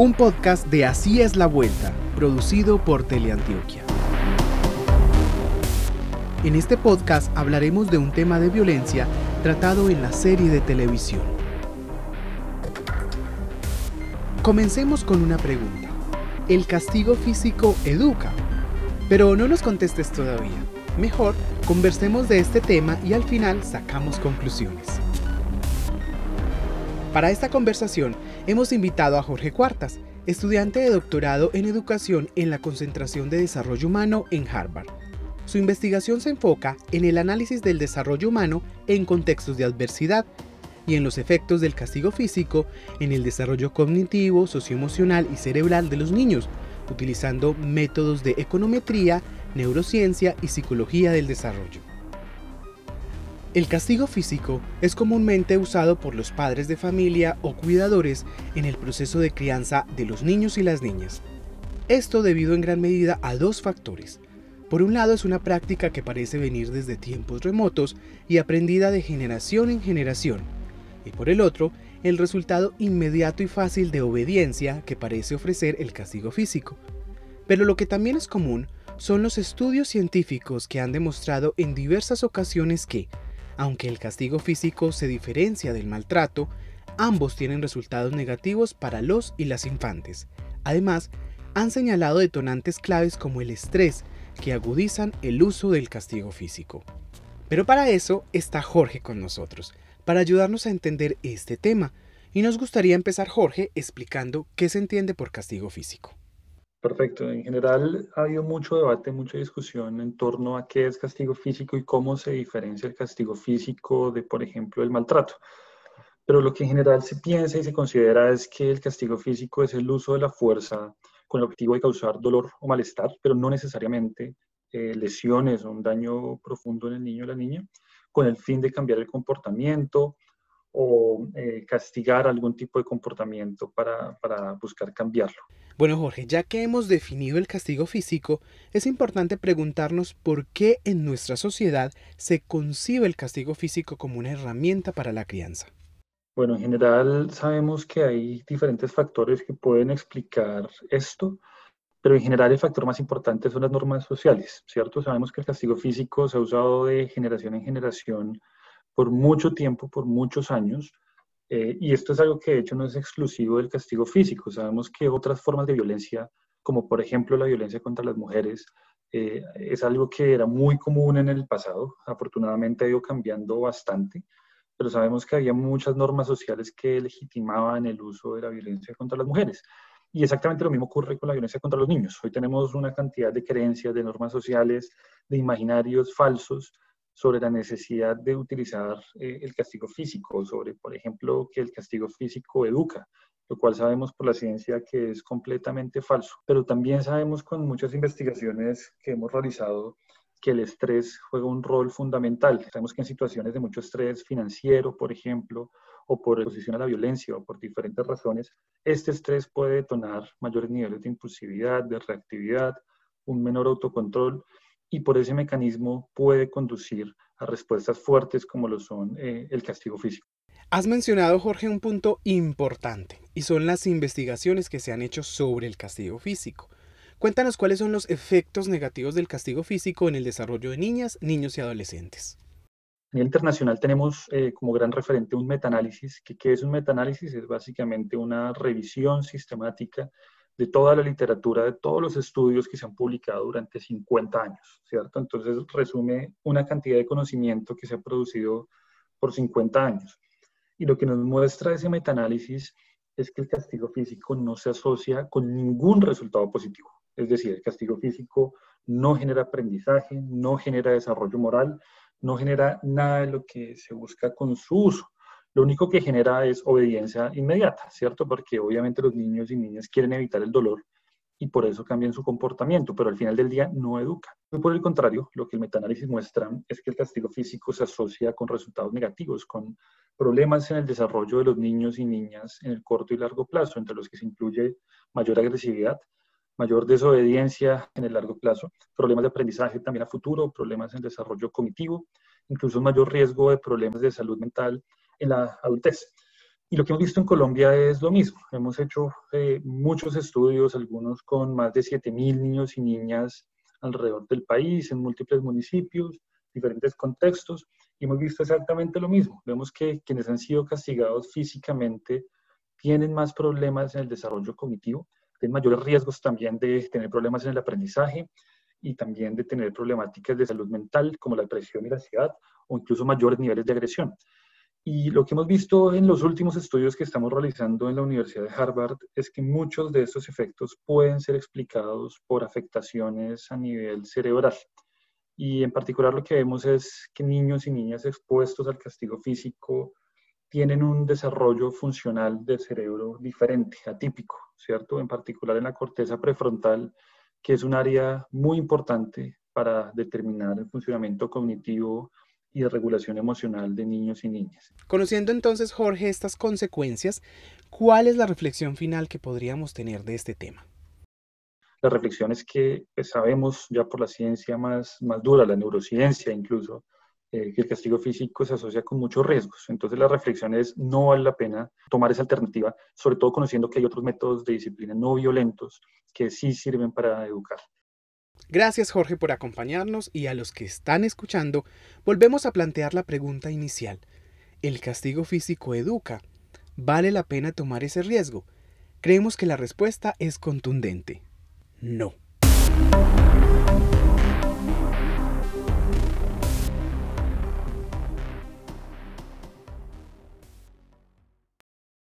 un podcast de Así es la Vuelta, producido por Teleantioquia. En este podcast hablaremos de un tema de violencia tratado en la serie de televisión. Comencemos con una pregunta. ¿El castigo físico educa? Pero no nos contestes todavía. Mejor conversemos de este tema y al final sacamos conclusiones. Para esta conversación hemos invitado a Jorge Cuartas, estudiante de doctorado en educación en la concentración de desarrollo humano en Harvard. Su investigación se enfoca en el análisis del desarrollo humano en contextos de adversidad y en los efectos del castigo físico en el desarrollo cognitivo, socioemocional y cerebral de los niños, utilizando métodos de econometría, neurociencia y psicología del desarrollo. El castigo físico es comúnmente usado por los padres de familia o cuidadores en el proceso de crianza de los niños y las niñas. Esto debido en gran medida a dos factores. Por un lado es una práctica que parece venir desde tiempos remotos y aprendida de generación en generación. Y por el otro, el resultado inmediato y fácil de obediencia que parece ofrecer el castigo físico. Pero lo que también es común son los estudios científicos que han demostrado en diversas ocasiones que, aunque el castigo físico se diferencia del maltrato, ambos tienen resultados negativos para los y las infantes. Además, han señalado detonantes claves como el estrés que agudizan el uso del castigo físico. Pero para eso está Jorge con nosotros, para ayudarnos a entender este tema. Y nos gustaría empezar, Jorge, explicando qué se entiende por castigo físico. Perfecto. En general ha habido mucho debate, mucha discusión en torno a qué es castigo físico y cómo se diferencia el castigo físico de, por ejemplo, el maltrato. Pero lo que en general se piensa y se considera es que el castigo físico es el uso de la fuerza con el objetivo de causar dolor o malestar, pero no necesariamente eh, lesiones o un daño profundo en el niño o la niña, con el fin de cambiar el comportamiento o eh, castigar algún tipo de comportamiento para, para buscar cambiarlo. Bueno, Jorge, ya que hemos definido el castigo físico, es importante preguntarnos por qué en nuestra sociedad se concibe el castigo físico como una herramienta para la crianza. Bueno, en general sabemos que hay diferentes factores que pueden explicar esto, pero en general el factor más importante son las normas sociales, ¿cierto? Sabemos que el castigo físico se ha usado de generación en generación por mucho tiempo, por muchos años, eh, y esto es algo que de hecho no es exclusivo del castigo físico. Sabemos que otras formas de violencia, como por ejemplo la violencia contra las mujeres, eh, es algo que era muy común en el pasado. Afortunadamente ha ido cambiando bastante, pero sabemos que había muchas normas sociales que legitimaban el uso de la violencia contra las mujeres. Y exactamente lo mismo ocurre con la violencia contra los niños. Hoy tenemos una cantidad de creencias, de normas sociales, de imaginarios falsos sobre la necesidad de utilizar eh, el castigo físico, sobre, por ejemplo, que el castigo físico educa, lo cual sabemos por la ciencia que es completamente falso. Pero también sabemos con muchas investigaciones que hemos realizado que el estrés juega un rol fundamental. Sabemos que en situaciones de mucho estrés financiero, por ejemplo, o por exposición a la violencia o por diferentes razones, este estrés puede detonar mayores niveles de impulsividad, de reactividad, un menor autocontrol y por ese mecanismo puede conducir a respuestas fuertes como lo son eh, el castigo físico. Has mencionado, Jorge, un punto importante y son las investigaciones que se han hecho sobre el castigo físico. Cuéntanos cuáles son los efectos negativos del castigo físico en el desarrollo de niñas, niños y adolescentes. A nivel internacional tenemos eh, como gran referente un metaanálisis. ¿Qué, ¿Qué es un metaanálisis? Es básicamente una revisión sistemática de toda la literatura, de todos los estudios que se han publicado durante 50 años, ¿cierto? Entonces resume una cantidad de conocimiento que se ha producido por 50 años. Y lo que nos muestra ese metaanálisis es que el castigo físico no se asocia con ningún resultado positivo. Es decir, el castigo físico no genera aprendizaje, no genera desarrollo moral, no genera nada de lo que se busca con su uso lo único que genera es obediencia inmediata, ¿cierto? Porque obviamente los niños y niñas quieren evitar el dolor y por eso cambian su comportamiento, pero al final del día no educa. Por el contrario, lo que el metaanálisis muestra es que el castigo físico se asocia con resultados negativos, con problemas en el desarrollo de los niños y niñas en el corto y largo plazo, entre los que se incluye mayor agresividad, mayor desobediencia en el largo plazo, problemas de aprendizaje también a futuro, problemas en desarrollo cognitivo, incluso mayor riesgo de problemas de salud mental en la adultez. Y lo que hemos visto en Colombia es lo mismo. Hemos hecho eh, muchos estudios, algunos con más de 7.000 niños y niñas alrededor del país, en múltiples municipios, diferentes contextos, y hemos visto exactamente lo mismo. Vemos que quienes han sido castigados físicamente tienen más problemas en el desarrollo cognitivo, tienen mayores riesgos también de tener problemas en el aprendizaje y también de tener problemáticas de salud mental como la depresión y la ansiedad o incluso mayores niveles de agresión. Y lo que hemos visto en los últimos estudios que estamos realizando en la Universidad de Harvard es que muchos de estos efectos pueden ser explicados por afectaciones a nivel cerebral. Y en particular lo que vemos es que niños y niñas expuestos al castigo físico tienen un desarrollo funcional del cerebro diferente, atípico, ¿cierto? En particular en la corteza prefrontal, que es un área muy importante para determinar el funcionamiento cognitivo y de regulación emocional de niños y niñas. Conociendo entonces, Jorge, estas consecuencias, ¿cuál es la reflexión final que podríamos tener de este tema? La reflexión es que pues, sabemos ya por la ciencia más, más dura, la neurociencia incluso, eh, que el castigo físico se asocia con muchos riesgos. Entonces la reflexión es no vale la pena tomar esa alternativa, sobre todo conociendo que hay otros métodos de disciplina no violentos que sí sirven para educar. Gracias Jorge por acompañarnos y a los que están escuchando, volvemos a plantear la pregunta inicial. ¿El castigo físico educa? ¿Vale la pena tomar ese riesgo? Creemos que la respuesta es contundente. No.